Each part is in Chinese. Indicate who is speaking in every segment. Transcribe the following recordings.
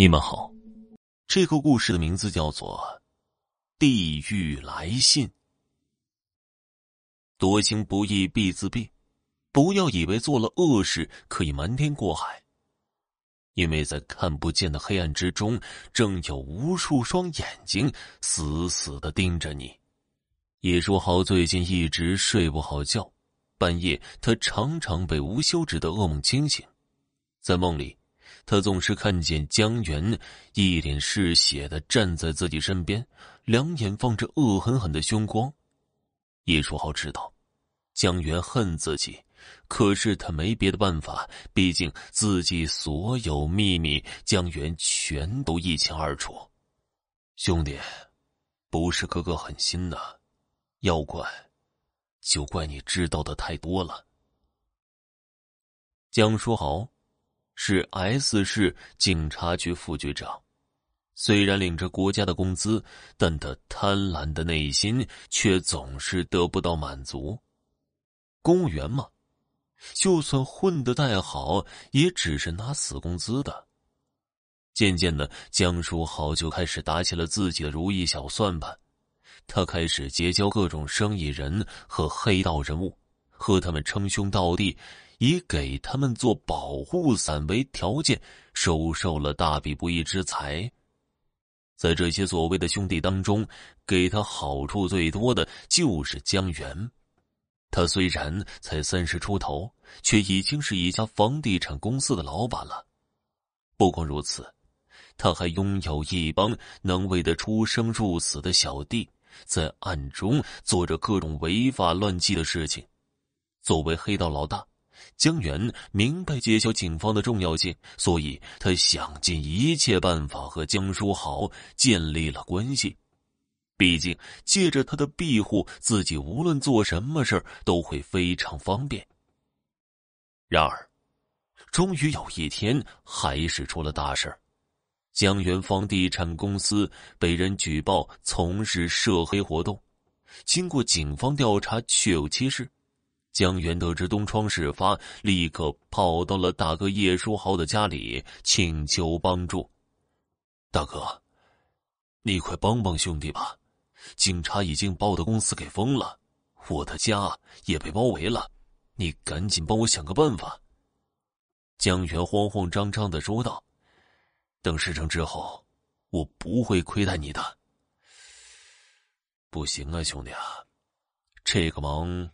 Speaker 1: 你们好，这个故事的名字叫做《地狱来信》。多行不义必自毙，不要以为做了恶事可以瞒天过海，因为在看不见的黑暗之中，正有无数双眼睛死死的盯着你。叶书豪最近一直睡不好觉，半夜他常常被无休止的噩梦惊醒，在梦里。他总是看见江源一脸是血的站在自己身边，两眼放着恶狠狠的凶光。叶书豪知道，江源恨自己，可是他没别的办法，毕竟自己所有秘密，江源全都一清二楚。兄弟，不是哥哥狠心呐，要怪，就怪你知道的太多了。江书豪。是 S 市警察局副局长，虽然领着国家的工资，但他贪婪的内心却总是得不到满足。公务员嘛，就算混得再好，也只是拿死工资的。渐渐的，江书豪就开始打起了自己的如意小算盘，他开始结交各种生意人和黑道人物，和他们称兄道弟。以给他们做保护伞为条件，收受了大笔不义之财。在这些所谓的兄弟当中，给他好处最多的就是江源。他虽然才三十出头，却已经是一家房地产公司的老板了。不光如此，他还拥有一帮能为他出生入死的小弟，在暗中做着各种违法乱纪的事情。作为黑道老大。江源明白结交警方的重要性，所以他想尽一切办法和江书豪建立了关系。毕竟借着他的庇护，自己无论做什么事都会非常方便。然而，终于有一天，还是出了大事江源房地产公司被人举报从事涉黑活动，经过警方调查，确有其事。江源得知东窗事发，立刻跑到了大哥叶书豪的家里，请求帮助。大哥，你快帮帮兄弟吧！警察已经把我的公司给封了，我的家也被包围了，你赶紧帮我想个办法。江源慌慌张张的说道：“等事成之后，我不会亏待你的。”不行啊，兄弟啊，这个忙。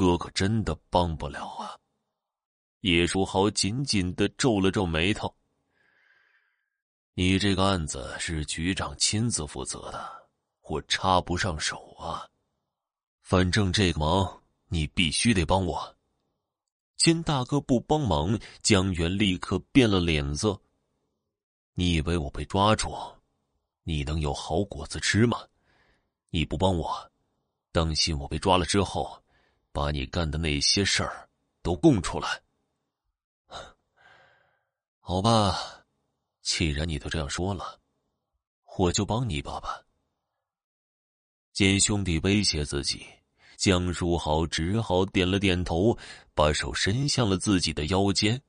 Speaker 1: 哥哥真的帮不了啊！叶书豪紧紧的皱了皱眉头。你这个案子是局长亲自负责的，我插不上手啊。反正这个忙你必须得帮我。见大哥不帮忙，江源立刻变了脸色。你以为我被抓住，你能有好果子吃吗？你不帮我，当心我被抓了之后。把你干的那些事儿都供出来，好吧？既然你都这样说了，我就帮你一把吧。见兄弟威胁自己，江书豪只好点了点头，把手伸向了自己的腰间。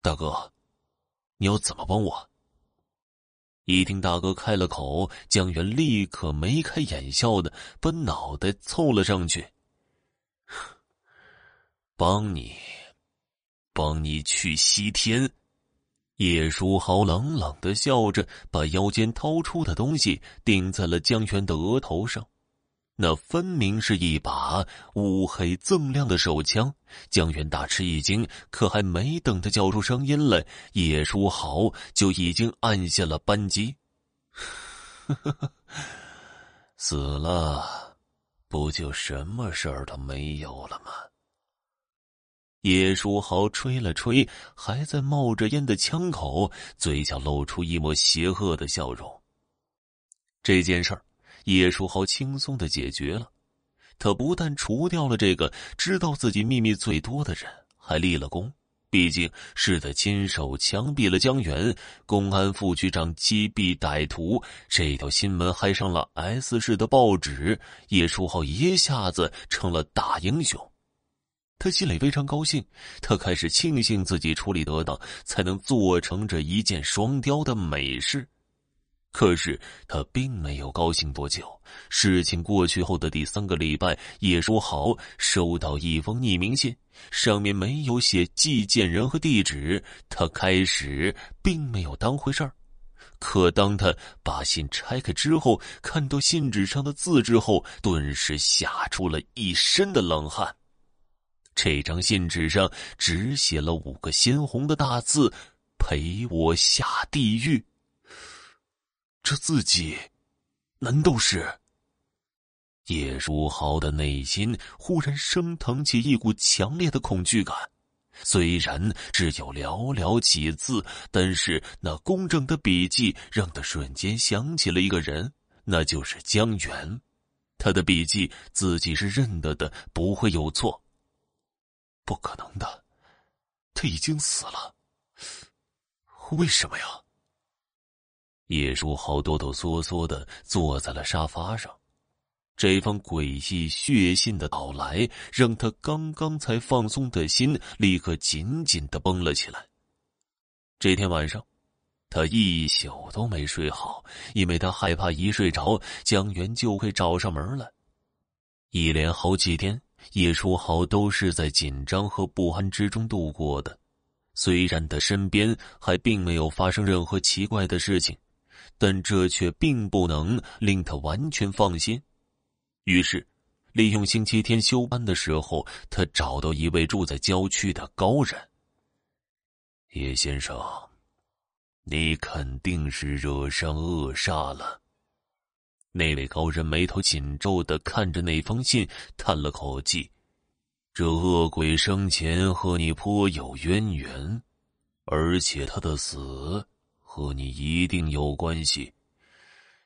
Speaker 1: 大哥，你要怎么帮我？一听大哥开了口，江源立刻眉开眼笑的把脑袋凑了上去。帮你，帮你去西天。叶书豪冷冷的笑着，把腰间掏出的东西顶在了江源的额头上。那分明是一把乌黑锃亮的手枪。江源大吃一惊，可还没等他叫出声音来，叶书豪就已经按下了扳机。死了。不就什么事儿都没有了吗？叶书豪吹了吹还在冒着烟的枪口，嘴角露出一抹邪恶的笑容。这件事儿，叶书豪轻松的解决了。他不但除掉了这个知道自己秘密最多的人，还立了功。毕竟是他亲手枪毙了江源，公安副局长击毙歹徒，这条新闻还上了 S 市的报纸，叶书浩一下子成了大英雄。他心里非常高兴，他开始庆幸自己处理得当，才能做成这一箭双雕的美事。可是他并没有高兴多久。事情过去后的第三个礼拜，叶书豪收到一封匿名信，上面没有写寄件人和地址。他开始并没有当回事儿，可当他把信拆开之后，看到信纸上的字之后，顿时吓出了一身的冷汗。这张信纸上只写了五个鲜红的大字：“陪我下地狱。”这字迹，难道是？叶书豪的内心忽然升腾起一股强烈的恐惧感。虽然只有寥寥几字，但是那工整的笔迹让他瞬间想起了一个人，那就是江源。他的笔迹自己是认得的，不会有错。不可能的，他已经死了。为什么呀？叶书豪哆哆嗦嗦的坐在了沙发上，这封诡异血信的到来，让他刚刚才放松的心立刻紧紧的绷了起来。这天晚上，他一宿都没睡好，因为他害怕一睡着，江源就会找上门来。一连好几天，叶书豪都是在紧张和不安之中度过的。虽然他身边还并没有发生任何奇怪的事情。但这却并不能令他完全放心，于是，利用星期天休班的时候，他找到一位住在郊区的高人。叶先生，你肯定是惹上恶煞了。那位高人眉头紧皱的看着那封信，叹了口气：“这恶鬼生前和你颇有渊源，而且他的死……”和你一定有关系，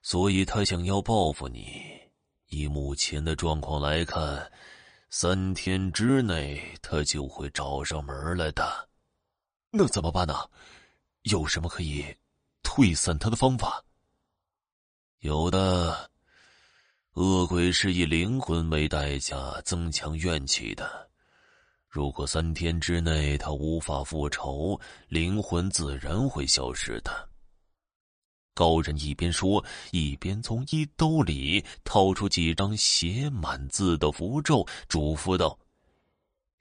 Speaker 1: 所以他想要报复你。以目前的状况来看，三天之内他就会找上门来的。那怎么办呢？有什么可以退散他的方法？有的，恶鬼是以灵魂为代价增强怨气的。如果三天之内他无法复仇，灵魂自然会消失的。高人一边说，一边从衣兜里掏出几张写满字的符咒，嘱咐道：“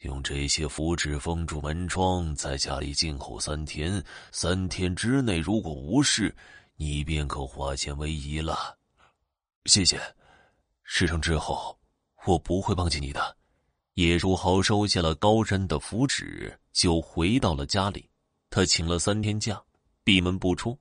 Speaker 1: 用这些符纸封住门窗，在家里静候三天。三天之内如果无事，你便可化险为夷了。”谢谢，事成之后，我不会忘记你的。叶书豪收下了高人的符纸，就回到了家里。他请了三天假，闭门不出，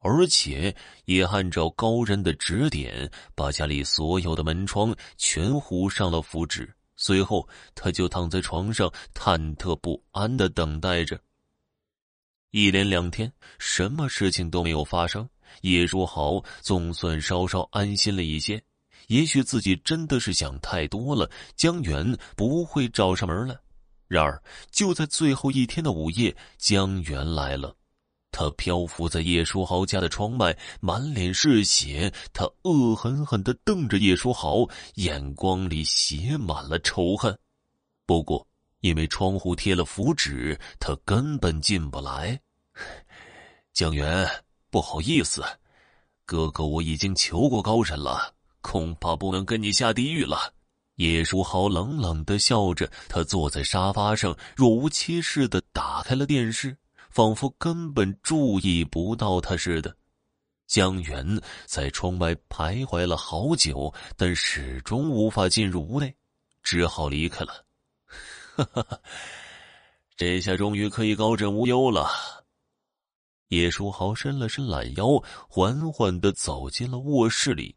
Speaker 1: 而且也按照高人的指点，把家里所有的门窗全糊上了符纸。随后，他就躺在床上，忐忑不安的等待着。一连两天，什么事情都没有发生，叶书豪总算稍稍安心了一些。也许自己真的是想太多了，江源不会找上门来。然而，就在最后一天的午夜，江源来了。他漂浮在叶书豪家的窗外，满脸是血。他恶狠狠地瞪着叶书豪，眼光里写满了仇恨。不过，因为窗户贴了符纸，他根本进不来。江源，不好意思，哥哥，我已经求过高人了。恐怕不能跟你下地狱了。叶书豪冷冷的笑着，他坐在沙发上，若无其事的打开了电视，仿佛根本注意不到他似的。江源在窗外徘徊了好久，但始终无法进入屋内，只好离开了。哈哈，这下终于可以高枕无忧了。叶书豪伸了伸懒腰，缓缓的走进了卧室里。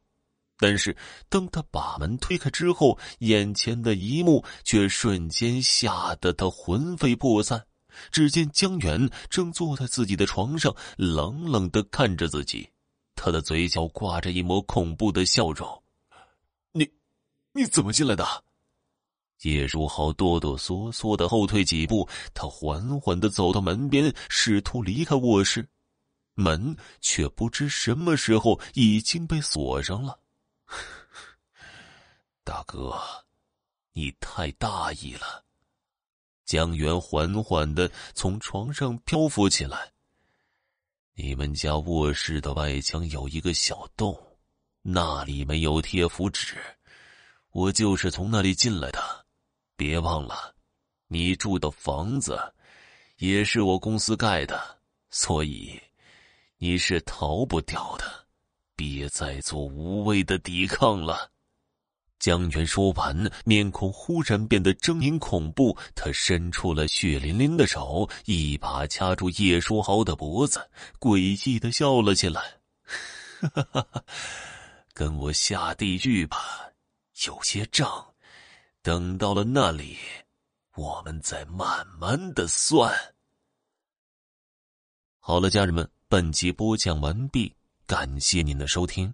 Speaker 1: 但是，当他把门推开之后，眼前的一幕却瞬间吓得他魂飞魄散。只见江源正坐在自己的床上，冷冷的看着自己，他的嘴角挂着一抹恐怖的笑容。“你，你怎么进来的？”叶如豪哆哆嗦嗦的后退几步，他缓缓的走到门边，试图离开卧室，门却不知什么时候已经被锁上了。哥，你太大意了。江源缓缓的从床上漂浮起来。你们家卧室的外墙有一个小洞，那里没有贴符纸，我就是从那里进来的。别忘了，你住的房子也是我公司盖的，所以你是逃不掉的。别再做无谓的抵抗了。江源说完，面孔忽然变得狰狞恐怖。他伸出了血淋淋的手，一把掐住叶书豪的脖子，诡异的笑了起来：“哈哈哈，跟我下地狱吧！有些账，等到了那里，我们再慢慢的算。”好了，家人们，本集播讲完毕，感谢您的收听。